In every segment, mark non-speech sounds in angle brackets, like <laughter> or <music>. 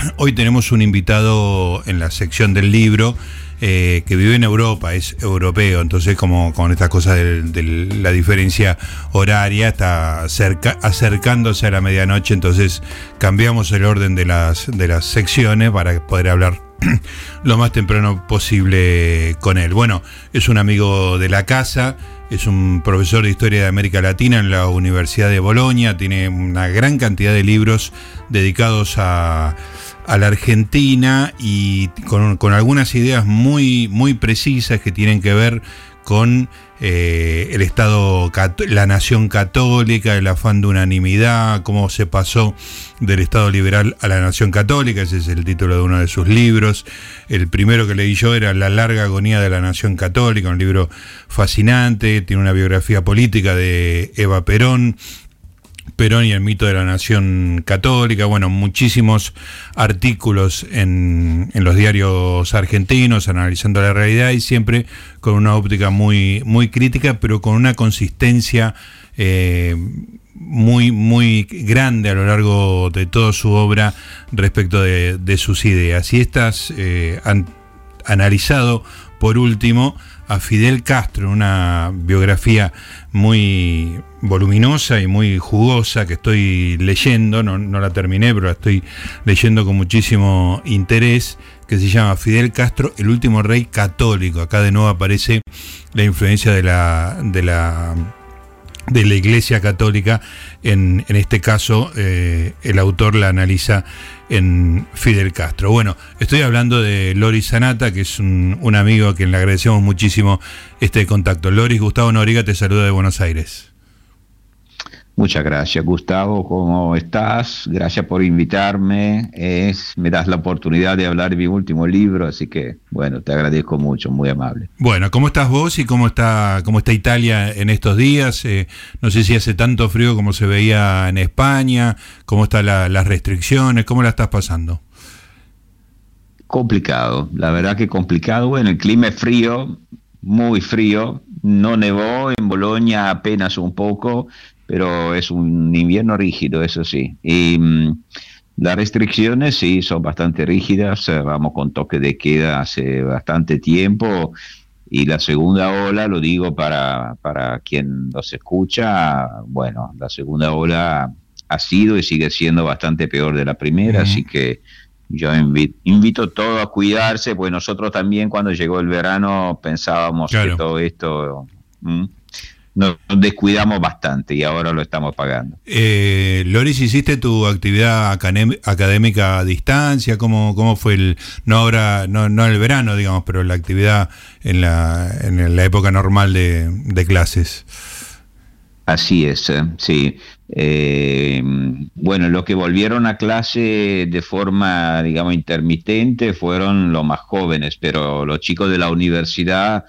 <clears throat> hoy tenemos un invitado en la sección del libro eh, que vive en Europa, es europeo, entonces como con esta cosa de, la diferencia horaria está acercándose a la medianoche, entonces cambiamos el orden de las, de las secciones para poder hablar <clears throat> lo más temprano posible con él. Bueno, es un amigo de la casa, es un profesor de historia de América Latina en la Universidad de Bolonia, tiene una gran cantidad de libros dedicados a, la Argentina y con, algunas ideas muy, muy precisas que tienen que ver con eh, el Estado, la nación católica, el afán de unanimidad, cómo se pasó del Estado liberal a la nación católica, ese es el título de uno de sus libros. El primero que leí yo era La larga agonía de la nación católica, un libro fascinante, tiene una biografía política de Eva Perón, Perón y el mito de la nación católica, bueno, muchísimos artículos en, los diarios argentinos analizando la realidad y siempre con una óptica muy, muy crítica, pero con una consistencia eh, muy, muy grande a lo largo de toda su obra respecto de, sus ideas. Y estas eh, han analizado, por último, a Fidel Castro, una biografía muy voluminosa y muy jugosa que estoy leyendo, no, la terminé, pero la estoy leyendo con muchísimo interés, que se llama Fidel Castro, el último rey católico. Acá de nuevo aparece la influencia de la, de la de la Iglesia Católica. En, este caso, eh, el autor la analiza en Fidel Castro. Bueno, estoy hablando de Loris Sanata, que es un, un amigo a quien le agradecemos muchísimo este contacto. Loris, Gustavo Noriga te saluda de Buenos Aires. Muchas gracias, Gustavo. ¿Cómo estás? Gracias por invitarme. Es, me das la oportunidad de hablar de mi último libro, así que, bueno, te agradezco mucho, muy amable. Bueno, ¿cómo estás vos y cómo está, cómo está Italia en estos días? Eh, no sé si hace tanto frío como se veía en España, cómo están las restricciones, cómo la estás pasando. Complicado, la verdad que complicado. Bueno, el clima es frío, muy frío. No nevó en Bolonia apenas un poco pero es un invierno rígido, eso sí. Y mm, las restricciones sí son bastante rígidas, eh, vamos con toque de queda hace bastante tiempo y la segunda ola, lo digo para, para quien nos escucha, bueno, la segunda ola ha sido y sigue siendo bastante peor de la primera, así que yo invito, a todo a cuidarse, pues nosotros también cuando llegó el verano pensábamos que todo esto nos descuidamos bastante y ahora lo estamos pagando. Eh, Loris, ¿hiciste tu actividad académica a distancia? ¿Cómo, cómo fue el, no ahora, no, no el verano, digamos, pero la actividad en la, en la época normal de, clases? Así es, eh, sí. Eh, bueno, los que volvieron a clase de forma, digamos, intermitente fueron los más jóvenes, pero los chicos de la universidad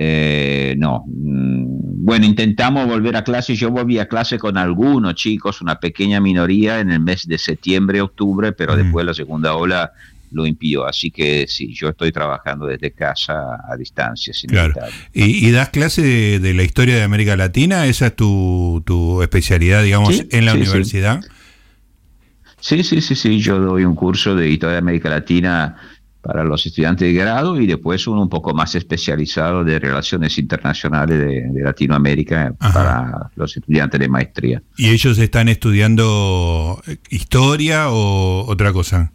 eh, no. Mm, bueno, intentamos volver a clase. Yo volví a clase con algunos chicos, una pequeña minoría en el mes de septiembre, octubre, pero después la segunda ola lo impidió. Así que sí, yo estoy trabajando desde casa a distancia. claro. ¿Y, das clase de, la historia de América Latina? ¿Esa es tu, tu especialidad, digamos, en la universidad? Sí. sí, sí, sí, Yo doy un curso de historia de América Latina para los estudiantes de grado y después uno un poco más especializado de relaciones internacionales de, Latinoamérica para los estudiantes de maestría. ¿Y ellos están estudiando historia o otra cosa?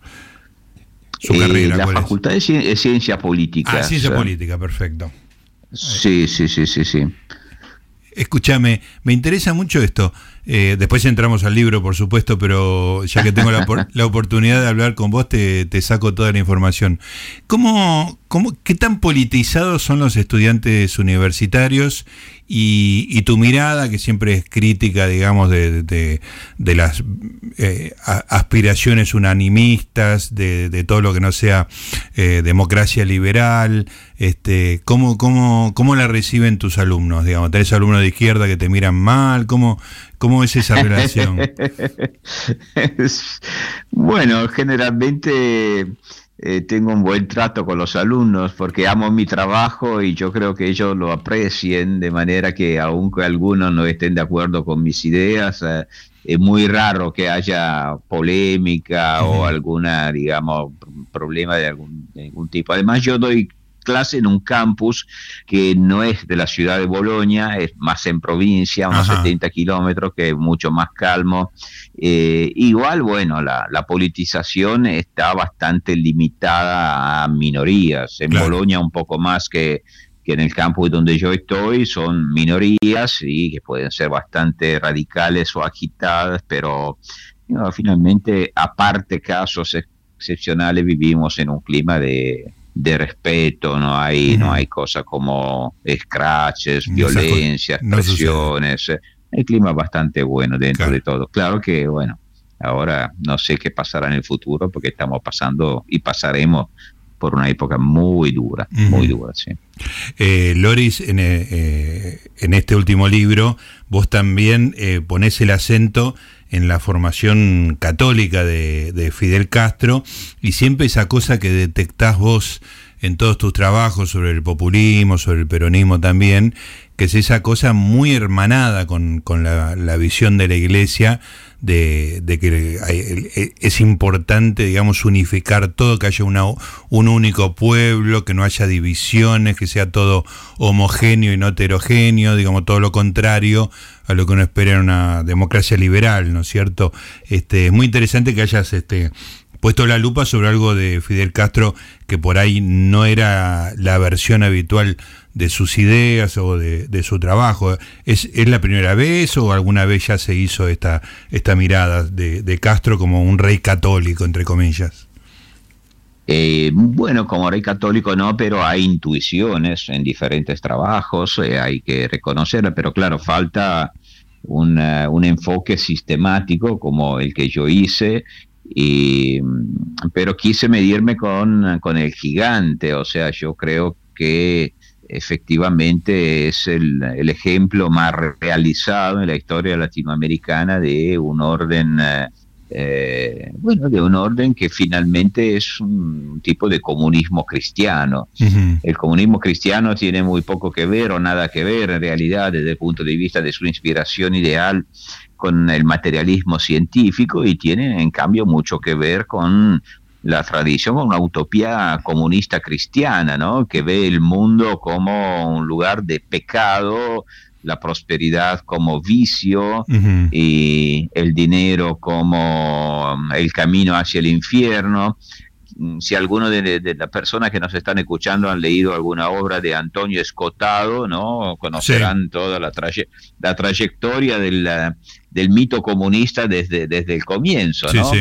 Su eh, carrera, la Facultad de Ciencia Política. Ah, Ciencia Política, perfecto. Sí, sí, sí, sí, sí. Escúchame, me interesa mucho esto. Eh, después entramos al libro, por supuesto, pero ya que tengo la, <laughs> oportunidad de hablar con vos, te, saco toda la información. ¿Cómo, cómo, ¿Qué tan politizados son los estudiantes universitarios y, tu mirada, que siempre es crítica, digamos, de, las eh, aspiraciones unanimistas, de, todo lo que no sea eh, democracia liberal? Este, ¿cómo, cómo, ¿Cómo la reciben tus alumnos? Digamos, ¿Tenés alumnos de izquierda que te miran mal? ¿Cómo, ¿Cómo es esa relación? <laughs> bueno, generalmente eh, tengo un buen trato con los alumnos porque amo mi trabajo y yo creo que ellos lo aprecien de manera que aunque algunos no estén de acuerdo con mis ideas, eh, es muy raro que haya polémica o alguna, digamos, problema de algún, de algún tipo. Además, yo doy clase en un campus que no es de la ciudad de Bolonia, es más en provincia, unos 70 kilómetros, que es mucho más calmo. Eh, igual, bueno, la, politización está bastante limitada a minorías. En Bolonia un poco más que, que en el campus donde yo estoy son minorías y que pueden ser bastante radicales o agitadas, pero finalmente, aparte casos excepcionales, vivimos en un clima de, de respeto, no hay, no hay cosas como scratches, violencia, presiones. el clima es bastante bueno dentro de todo. Claro que, bueno, ahora no sé qué pasará en el futuro porque estamos pasando y pasaremos por una época muy dura, muy dura, sí. Eh, Loris, en, eh, eh, en, este último libro, vos también eh, ponés el acento en la formación católica de, Fidel Castro y siempre esa cosa que detectás vos en todos tus trabajos sobre el populismo, sobre el peronismo también, que es esa cosa muy hermanada con, con la, la, visión de la iglesia de, de, que es importante, digamos, unificar todo, que haya una, un único pueblo, que no haya divisiones, que sea todo homogéneo y no heterogéneo, digamos, todo lo contrario a lo que uno espera en una democracia liberal, ¿no es cierto? Este, es muy interesante que hayas este, puesto la lupa sobre algo de Fidel Castro que por ahí no era la versión habitual de sus ideas o de, su trabajo. ¿Es, ¿Es, la primera vez o alguna vez ya se hizo esta, esta mirada de, Castro como un rey católico, entre comillas? Eh, bueno, como rey católico no, pero hay intuiciones en diferentes trabajos, eh, hay que reconocerlo, pero claro, falta un enfoque sistemático como el que yo hice, y, pero quise medirme con, con el gigante, o sea, yo creo que efectivamente es el, el, ejemplo más realizado en la historia latinoamericana de un orden eh, eh, bueno, de un orden que finalmente es un tipo de comunismo cristiano. El comunismo cristiano tiene muy poco que ver o nada que ver en realidad desde el punto de vista de su inspiración ideal con el materialismo científico y tiene en cambio mucho que ver con la tradición, una utopía comunista cristiana, ¿no? que ve el mundo como un lugar de pecado, la prosperidad como vicio y el dinero como um, el camino hacia el infierno. Mm, si alguno de, las personas que nos están escuchando han leído alguna obra de Antonio Escotado, ¿no? conocerán toda la, la trayectoria del, del, mito comunista desde, desde el comienzo. ¿no?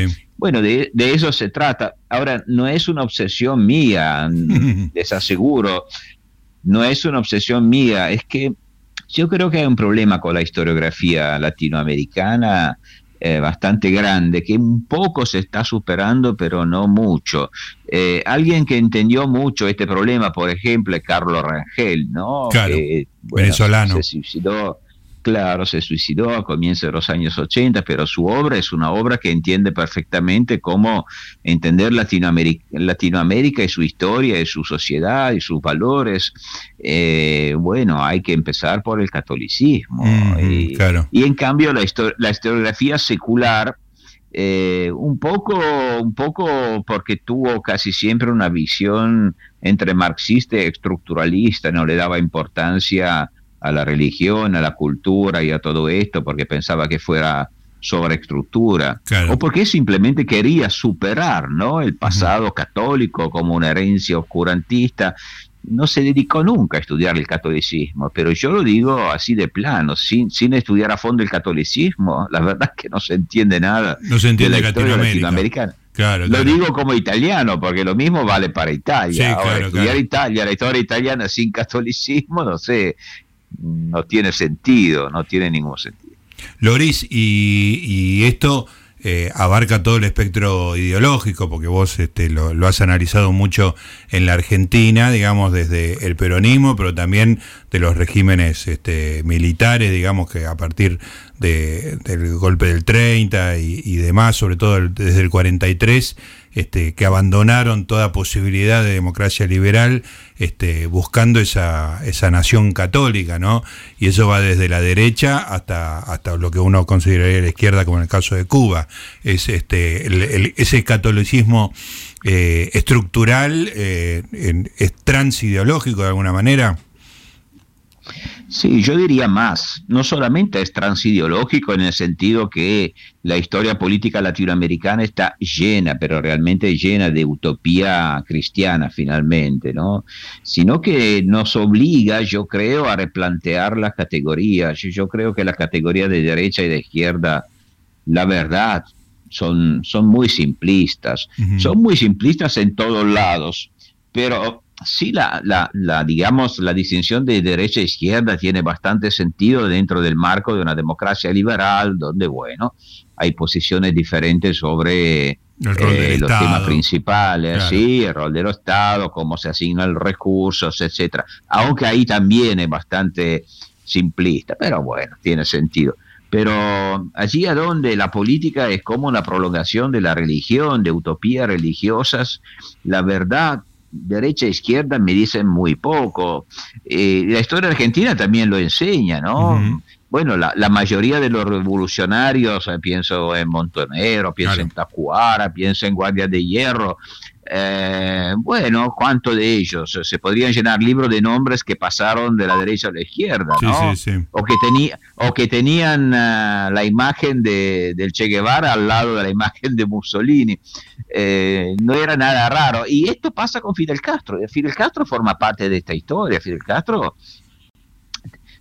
Bueno, de, de, eso se trata. Ahora, no es una obsesión mía, <laughs> les aseguro, no es una obsesión mía, es que yo creo que hay un problema con la historiografía latinoamericana eh, bastante grande, que un poco se está superando, pero no mucho. Eh, alguien que entendió mucho este problema, por ejemplo, es Carlos Rangel, ¿no? Claro, venezolano. Se suicidó Claro, se suicidó a comienzos de los años 80, pero su obra es una obra que entiende perfectamente cómo entender Latinoamérica, Latinoamérica y su historia y su sociedad y sus valores. Eh, bueno, hay que empezar por el catolicismo. y, en cambio la, la historiografía secular eh, un poco, un poco porque tuvo casi siempre una visión entre marxista y estructuralista, no le daba importancia a la religión, a la cultura y a todo esto porque pensaba que fuera sobreestructura o porque simplemente quería superar ¿no? el pasado católico como una herencia oscurantista. No se dedicó nunca a estudiar el catolicismo, pero yo lo digo así de plano, sin, sin estudiar a fondo el catolicismo, la verdad es que no se entiende nada no se entiende de la historia latinoamericana. Lo digo como italiano, porque lo mismo vale para Italia. estudiar Italia, la historia italiana sin <laughs> catolicismo, no sé, no tiene sentido, no tiene ningún sentido. Loris, y, esto eh, abarca todo el espectro ideológico, porque vos este, lo, has analizado mucho en la Argentina, digamos, desde el peronismo, pero también de los regímenes este, militares, digamos, que a partir de, del golpe del 30 y, y demás, sobre todo desde el 43, este, que abandonaron toda posibilidad de democracia liberal, este, buscando esa, esa nación católica, ¿no? Y eso va desde la derecha hasta, hasta lo que uno consideraría la izquierda, como en el caso de Cuba. Es este, ese catolicismo eh, estructural, eh, en, es transideológico de alguna manera. Sí, yo diría más. No solamente es transideológico en el sentido que la historia política latinoamericana está llena, pero realmente llena de utopía cristiana finalmente, ¿no? Sino que nos obliga, yo creo, a replantear las categorías. Yo creo que las categorías de derecha y de izquierda, la verdad, son, son muy simplistas. Uh -huh. Son muy simplistas en todos lados, pero sí la, la, la, digamos, la distinción de derecha e izquierda tiene bastante sentido dentro del marco de una democracia liberal, donde, bueno, hay posiciones diferentes sobre eh, los Estado. temas principales, claro. sí, el rol del Estado, cómo se asignan los recursos, etcétera. Aunque ahí también es bastante simplista, pero bueno, tiene sentido. Pero allí a donde la política es como una prolongación de la religión, de utopías religiosas, la verdad derecha e izquierda me dicen muy poco. Eh, la historia argentina también lo enseña, ¿no? Uh -huh. Bueno, la, la, mayoría de los revolucionarios, eh, pienso en Montonero, pienso claro. en Tacuara, pienso en Guardia de Hierro, eh, bueno, ¿cuántos de ellos? Se podrían llenar libros de nombres que pasaron de la derecha a la izquierda, sí, ¿no? Sí, sí. O, que o que tenían uh, la imagen de, del Che Guevara al lado de la imagen de Mussolini. Eh, no era nada raro. Y esto pasa con Fidel Castro. Fidel Castro forma parte de esta historia. Fidel Castro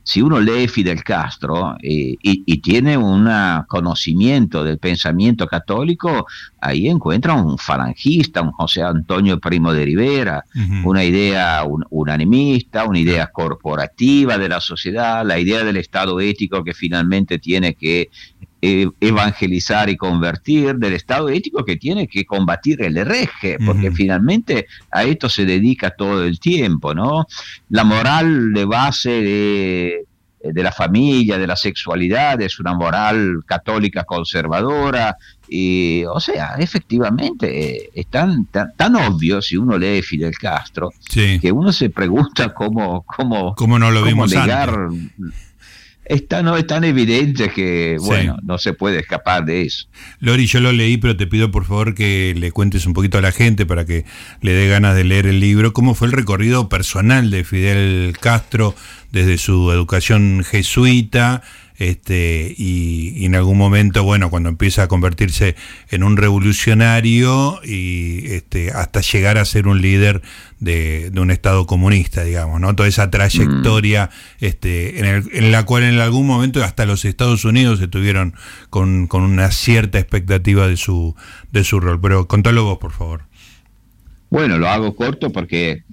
si uno lee Fidel Castro eh, y, y, tiene un conocimiento del pensamiento católico, ahí encuentra un falangista, un José Antonio Primo de Rivera, uh -huh. una idea un, unanimista, una idea corporativa de la sociedad, la idea del Estado ético que finalmente tiene que evangelizar y convertir, del Estado ético que tiene que combatir el hereje, porque uh -huh. finalmente a esto se dedica todo el tiempo, ¿no? La moral de base de, de la familia, de la sexualidad, es una moral católica conservadora, y, o sea, efectivamente, es tan, tan, tan, obvio si uno lee Fidel Castro, sí. que uno se pregunta cómo, cómo, ¿Cómo no lo vimos cómo negar, antes? Es tan, no, es tan evidente que, bueno, sí. no se puede escapar de eso. Lori, yo lo leí, pero te pido por favor que le cuentes un poquito a la gente para que le dé ganas de leer el libro. ¿Cómo fue el recorrido personal de Fidel Castro desde su educación jesuita? Este, y, y, en algún momento, bueno, cuando empieza a convertirse en un revolucionario y este, hasta llegar a ser un líder de, de, un Estado comunista, digamos, ¿no? Toda esa trayectoria mm. este, en, el, en, la cual en algún momento hasta los Estados Unidos estuvieron con, con una cierta expectativa de su, de su rol. Pero contalo vos, por favor. Bueno, lo hago corto porque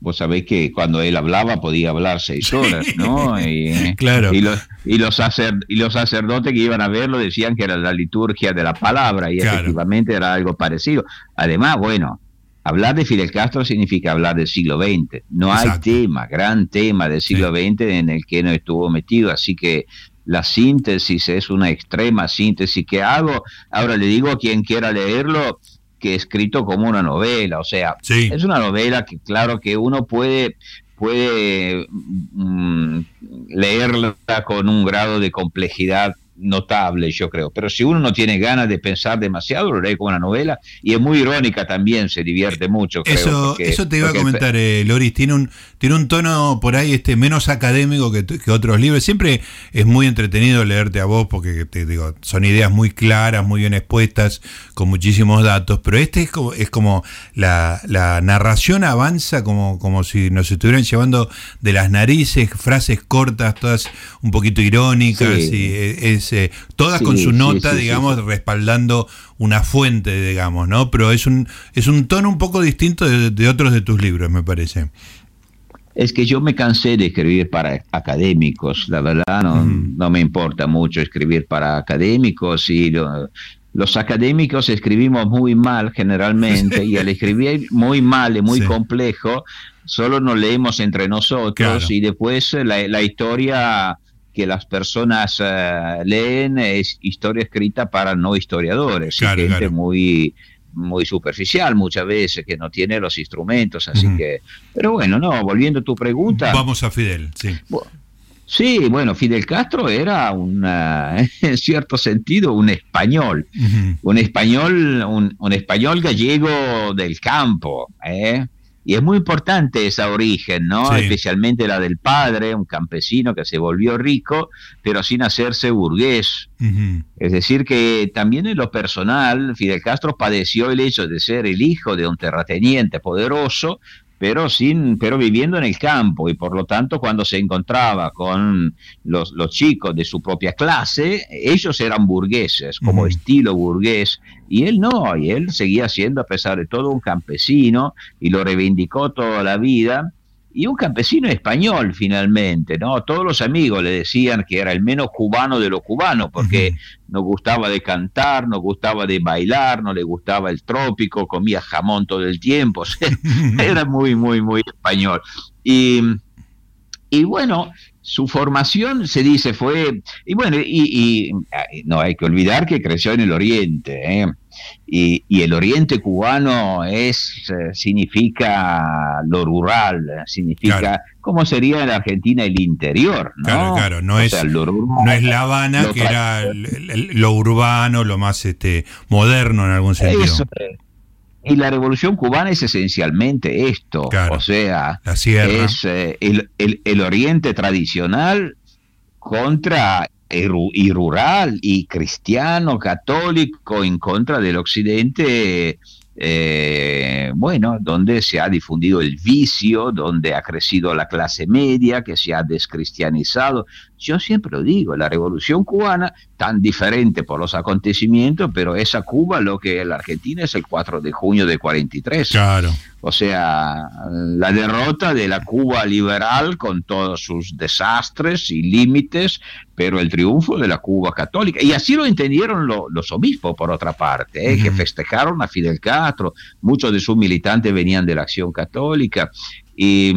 vos sabéis que cuando él hablaba podía hablar seis horas, ¿no? Y, <laughs> claro. Y los, y, los sacer, y los sacerdotes que iban a verlo decían que era la liturgia de la palabra y claro. efectivamente era algo parecido. Además, bueno, hablar de Fidel Castro significa hablar del siglo XX. No Exacto. hay tema, gran tema del siglo sí. XX en el que no estuvo metido, así que la síntesis es una extrema síntesis que hago. Ahora le digo a quien quiera leerlo, que escrito como una novela, o sea, sí. es una novela que claro que uno puede puede mm, leerla con un grado de complejidad notable, yo creo. Pero si uno no tiene ganas de pensar demasiado, lo lee como una novela y es muy irónica también, se divierte mucho. Creo, eso, porque, eso te iba a comentar, eh, Loris, tiene un, tiene un tono por ahí este menos académico que, que, otros libros. Siempre es muy entretenido leerte a vos porque te digo, son ideas muy claras, muy bien expuestas, con muchísimos datos, pero este es como, es como la, la narración avanza como, como si nos estuvieran llevando de las narices, frases cortas, todas un poquito irónicas, sí. y es eh, todas sí, con su nota, sí, sí, digamos, respaldando una fuente, digamos, ¿no? Pero es un, es un tono un poco distinto de, de otros de tus libros, me parece. Es que yo me cansé de escribir para académicos, la verdad no, no me importa mucho escribir para académicos y los académicos escribimos muy mal generalmente y al escribir muy mal y muy <laughs> complejo, solo nos leemos entre nosotros y después la, la, historia que las personas eh, leen es historia escrita para no historiadores, gente muy muy superficial muchas veces, que no tiene los instrumentos, así que... Pero bueno, no, volviendo a tu pregunta... Vamos a Fidel, sí. sí, bueno, Fidel Castro era una, <laughs> en cierto sentido un español, un español, un, un, español gallego del campo, ¿eh? Y es muy importante esa origen, ¿no? Especialmente la del padre, un campesino que se volvió rico, pero sin hacerse burgués. Es decir, que también en lo personal, Fidel Castro padeció el hecho de ser el hijo de un terrateniente poderoso, pero sin pero viviendo en el campo y por lo tanto cuando se encontraba con los, los chicos de su propia clase ellos eran burgueses como estilo burgués y él no y él seguía siendo a pesar de todo un campesino y lo reivindicó toda la vida y un campesino español finalmente, ¿no? Todos los amigos le decían que era el menos cubano de los cubanos, porque no gustaba de cantar, no gustaba de bailar, no le gustaba el trópico, comía jamón todo el tiempo, <laughs> era muy, muy, muy español. Y, y bueno, su formación se dice fue, y bueno, y, no hay que olvidar que creció en el Oriente, ¿eh? y, el Oriente cubano es, eh, significa lo rural, significa, ¿cómo sería en Argentina el interior? ¿no? Claro, claro, no, es, no es La Habana, que era lo urbano, lo más este moderno en algún sentido. Y la revolución cubana es esencialmente esto, o sea, es eh, el, el, oriente tradicional contra y rural y cristiano, católico en contra del occidente eh, bueno, donde se ha difundido el vicio, donde ha crecido la clase media, que se ha descristianizado. Yo siempre lo digo, la revolución cubana, tan diferente por los acontecimientos, pero esa Cuba lo que la Argentina es el 4 de junio de 43. Claro. O sea, la derrota de la Cuba liberal con todos sus desastres y límites, pero el triunfo de la Cuba católica. Y así lo entendieron los obispos, por otra parte, ¿eh? que festejaron a Fidel Castro. Muchos de sus militantes venían de la acción católica. Y,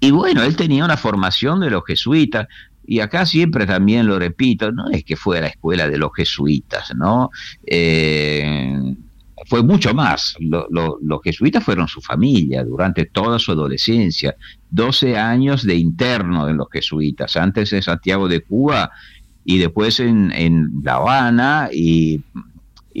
y bueno, él tenía una formación de los jesuitas. Y acá siempre también lo repito, no es que fue a la escuela de los jesuitas, ¿no? Eh, fue mucho más. los jesuitas fueron su familia durante toda su adolescencia. 12 años de interno en los jesuitas, antes en Santiago de Cuba y después en, La Habana. Y,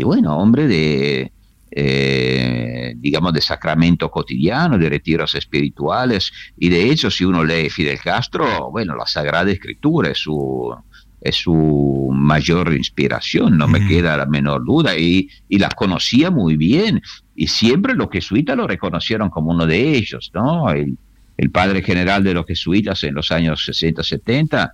bueno, hombre de, eh, digamos, de sacramento cotidiano, de retiros espirituales. Y de hecho, si uno lee Fidel Castro, bueno, la Sagrada Escritura es su es su mayor inspiración, no me queda la menor duda, y, y la conocía muy bien, y siempre los jesuitas lo reconocieron como uno de ellos, ¿no? El, el padre general de los jesuitas en los años 60, 70,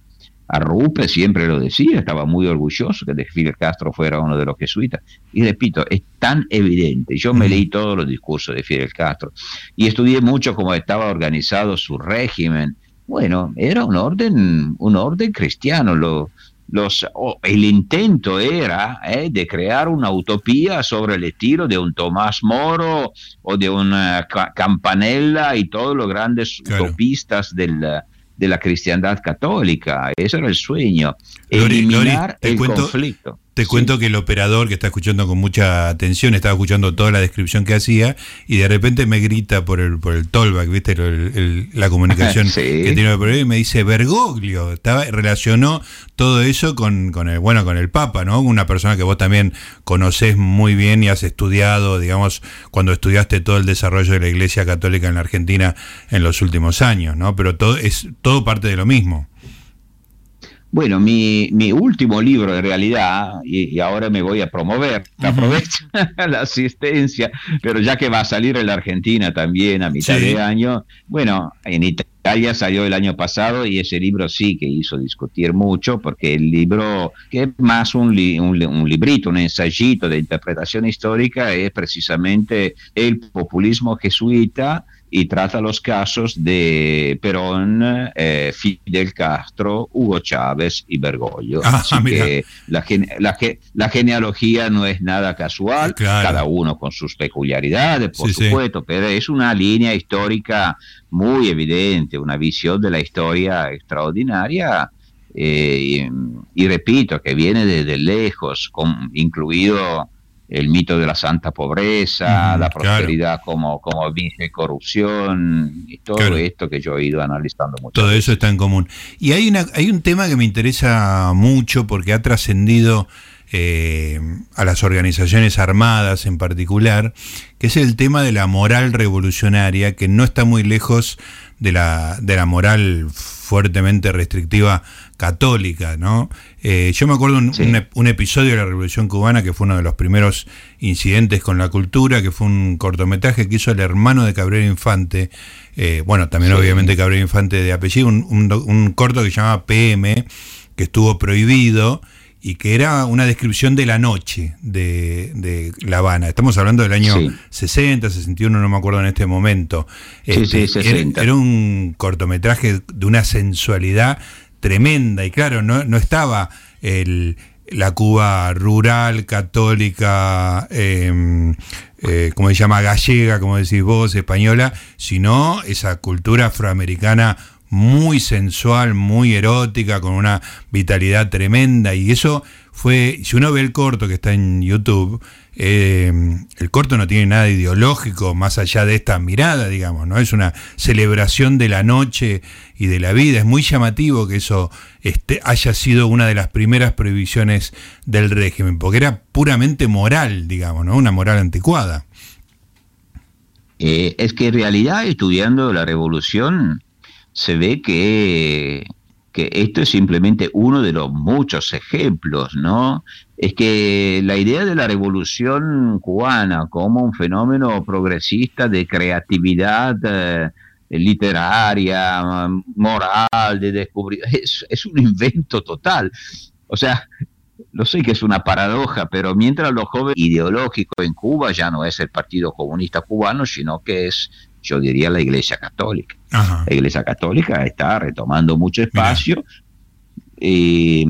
Arrupe siempre lo decía, estaba muy orgulloso que de Fidel Castro fuera uno de los jesuitas. Y repito, es tan evidente. Yo me leí todos los discursos de Fidel Castro y estudié mucho cómo estaba organizado su régimen, bueno, era un orden, un orden cristiano. Lo, los, el intento era eh, de crear una utopía sobre el estilo de un Tomás Moro o de una Campanella y todos los grandes utopistas del, de la cristiandad católica. Ese era el sueño, eliminar el conflicto. Te cuento que el operador que está escuchando con mucha atención estaba escuchando toda la descripción que hacía y de repente me grita por el por el tollback, ¿viste? la comunicación <laughs> que tiene el y me dice Bergoglio. Estaba, relacionó todo eso con, con, el bueno con el Papa, ¿no? Una persona que vos también conocés muy bien y has estudiado, digamos, cuando estudiaste todo el desarrollo de la Iglesia Católica en la Argentina en los últimos años, ¿no? Pero todo es todo parte de lo mismo. Bueno, mi, mi, último libro en realidad, y, ahora me voy a promover, aprovecho <laughs> la asistencia, pero ya que va a salir en la Argentina también a mitad de año, bueno, en Italia salió el año pasado y ese libro sí que hizo discutir mucho, porque el libro, que es más un, un, un librito, un ensayito de interpretación histórica, es precisamente el populismo jesuita y trata los casos de Perón, eh, Fidel Castro, Hugo Chávez y Bergoglio. Ah, Así que la, la, genealogía no es nada casual, cada uno con sus peculiaridades, por supuesto, pero es una línea histórica muy evidente, una visión de la historia extraordinaria. Eh, y, repito, que viene desde lejos, con, incluido el mito de la santa pobreza, la prosperidad como, como vice corrupción y todo esto que yo he ido analizando mucho. Todo eso está en común. Y hay, una, hay un tema que me interesa mucho porque ha trascendido eh, a las organizaciones armadas en particular, que es el tema de la moral revolucionaria, que no está muy lejos de la, de la moral fuertemente restrictiva católica, ¿no? Eh, yo me acuerdo un, un, episodio de la Revolución Cubana que fue uno de los primeros incidentes con la cultura, que fue un cortometraje que hizo el hermano de Cabrera Infante, eh, bueno, también obviamente Cabrera Infante de apellido, un, un, corto que se llama PM, que estuvo prohibido y que era una descripción de la noche de, La Habana. Estamos hablando del año 60, 61, no me acuerdo en este momento. Este, era, un cortometraje de una sensualidad tremenda y claro, no, no estaba el, la Cuba rural, católica, eh, eh, como se llama, gallega, como decís vos, española, sino esa cultura afroamericana muy sensual, muy erótica, con una vitalidad tremenda. Y eso fue, si uno ve el corto que está en YouTube, eh, el corto no tiene nada ideológico más allá de esta mirada, digamos, ¿no? Es una celebración de la noche y de la vida. Es muy llamativo que eso este, haya sido una de las primeras prohibiciones del régimen, porque era puramente moral, digamos, ¿no? Una moral anticuada. Eh, es que en realidad, estudiando la revolución, se ve que, que esto es simplemente uno de los muchos ejemplos, ¿no? Es que la idea de la revolución cubana como un fenómeno progresista de creatividad eh, literaria, moral, de descubrir, es, es un invento total. O sea, lo sé que es una paradoja, pero mientras lo joven ideológico en Cuba ya no es el Partido Comunista Cubano, sino que es yo diría la Iglesia Católica. La Iglesia Católica está retomando mucho espacio. Eh,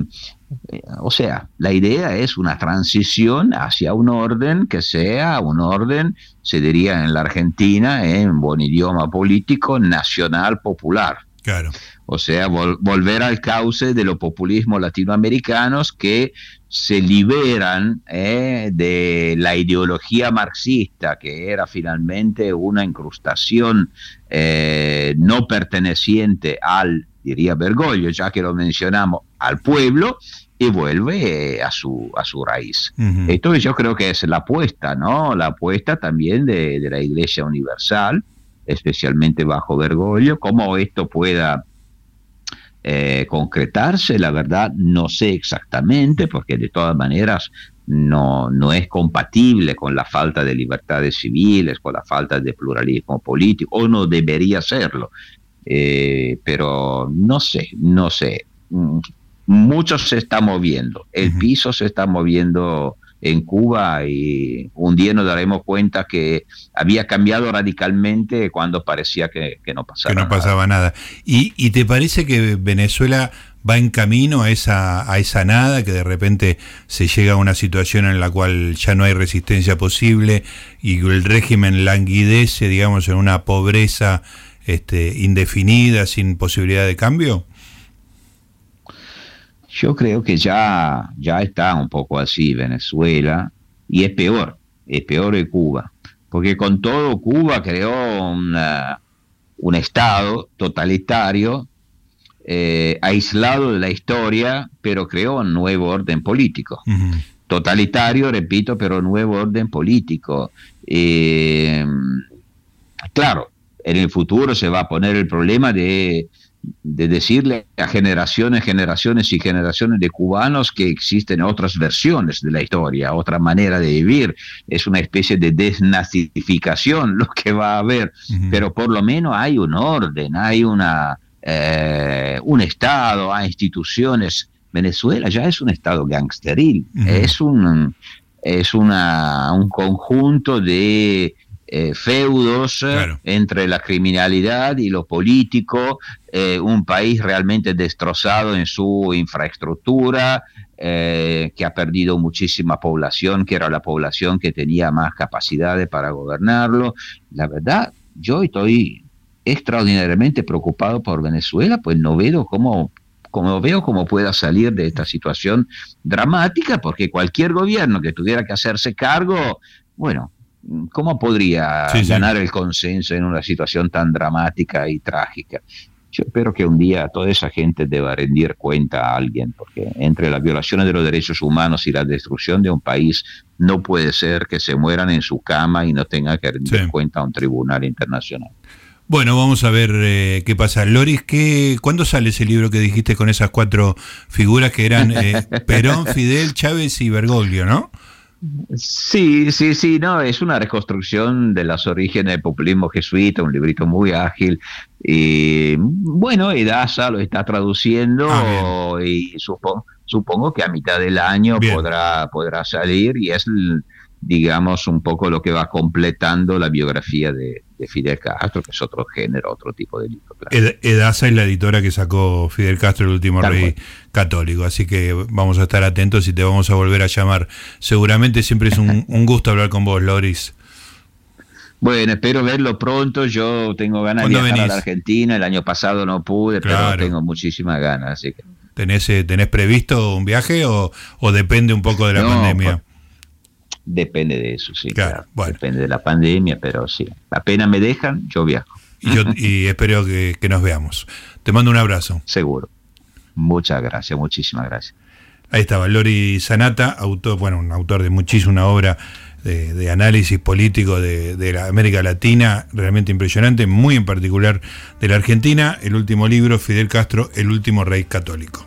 o sea, la idea es una transición hacia un orden que sea un orden, se diría en la Argentina, en buen idioma político, nacional popular. Claro. O sea, volver al cauce de los populismos latinoamericanos que se liberan eh, de la ideología marxista, que era finalmente una incrustación eh, no perteneciente al, diría Bergoglio, ya que lo mencionamos, al pueblo, y vuelve eh, a su, a su raíz. Esto yo creo que es la apuesta, ¿no? La apuesta también de, de la Iglesia Universal, especialmente bajo Bergoglio, cómo esto pueda eh, concretarse, la verdad no sé exactamente, porque de todas maneras no, no es compatible con la falta de libertades civiles, con la falta de pluralismo político, o no debería serlo. Eh, pero no sé, no sé. Mm, mucho se está moviendo, el piso se está moviendo en Cuba y un día nos daremos cuenta que había cambiado radicalmente cuando parecía que, no pasaba nada. Que no pasaba nada. ¿Y, te parece que Venezuela va en camino a esa, a esa nada, que de repente se llega a una situación en la cual ya no hay resistencia posible y el régimen languidece, digamos, en una pobreza este, indefinida, sin posibilidad de cambio? Yo creo que ya, ya está un poco así Venezuela y es peor, es peor que Cuba, porque con todo Cuba creó un Estado totalitario, eh, aislado de la historia, pero creó un nuevo orden político. Totalitario, repito, pero nuevo orden político. Eh, claro, en el futuro se va a poner el problema de de decirle a generaciones, generaciones y generaciones de cubanos que existen otras versiones de la historia, otra manera de vivir. Es una especie de desnazificación lo que va a haber, pero por lo menos hay un orden, hay una, eh, un Estado, hay instituciones. Venezuela ya es un Estado gangsteril, es un, es una, un conjunto de eh, feudos entre la criminalidad y lo político, un país realmente destrozado en su infraestructura, que ha perdido muchísima población, que era la población que tenía más capacidades para gobernarlo. La verdad, yo estoy extraordinariamente preocupado por Venezuela, pues no veo cómo como veo cómo pueda salir de esta situación dramática, porque cualquier gobierno que tuviera que hacerse cargo, bueno, ¿cómo podría ganar el consenso en una situación tan dramática y trágica? Yo espero que un día toda esa gente deba rendir cuenta a alguien, porque entre las violaciones de los derechos humanos y la destrucción de un país, no puede ser que se mueran en su cama y no tengan que rendir cuenta a un tribunal internacional. Bueno, vamos a ver eh, qué pasa. Loris, ¿qué, ¿cuándo sale ese libro que dijiste con esas cuatro figuras que eran eh, <laughs> Perón, Fidel, Chávez y Bergoglio, no? Sí, sí, sí, no, es una reconstrucción de los orígenes del populismo jesuita, un librito muy ágil. Y bueno, Edasa lo está traduciendo ah, y supongo, supongo que a mitad del año podrá, podrá salir y es digamos, un poco lo que va completando la biografía de, Fidel Castro, que es otro género, otro tipo de libro. Edasa es la editora que sacó Fidel Castro, el último rey católico, así que vamos a estar atentos y te vamos a volver a llamar. Seguramente siempre es un, gusto hablar con vos, Loris. Bueno, espero verlo pronto. Yo tengo ganas de viajar a la Argentina. El año pasado no pude, pero tengo muchísimas ganas. Así que. ¿Tenés, eh, ¿Tenés previsto un viaje o, depende un poco de la pandemia? Depende de eso, sí. Claro, Depende de la pandemia, pero sí. Apenas me dejan, yo viajo. Y, yo, y <laughs> espero que, nos veamos. Te mando un abrazo. Seguro. Muchas gracias, muchísimas gracias. Ahí estaba Lori Sanata, autor, bueno, un autor de muchísima obra de, análisis político de, de, la América Latina, realmente impresionante, muy en particular de la Argentina. El último libro, Fidel Castro, El último rey católico.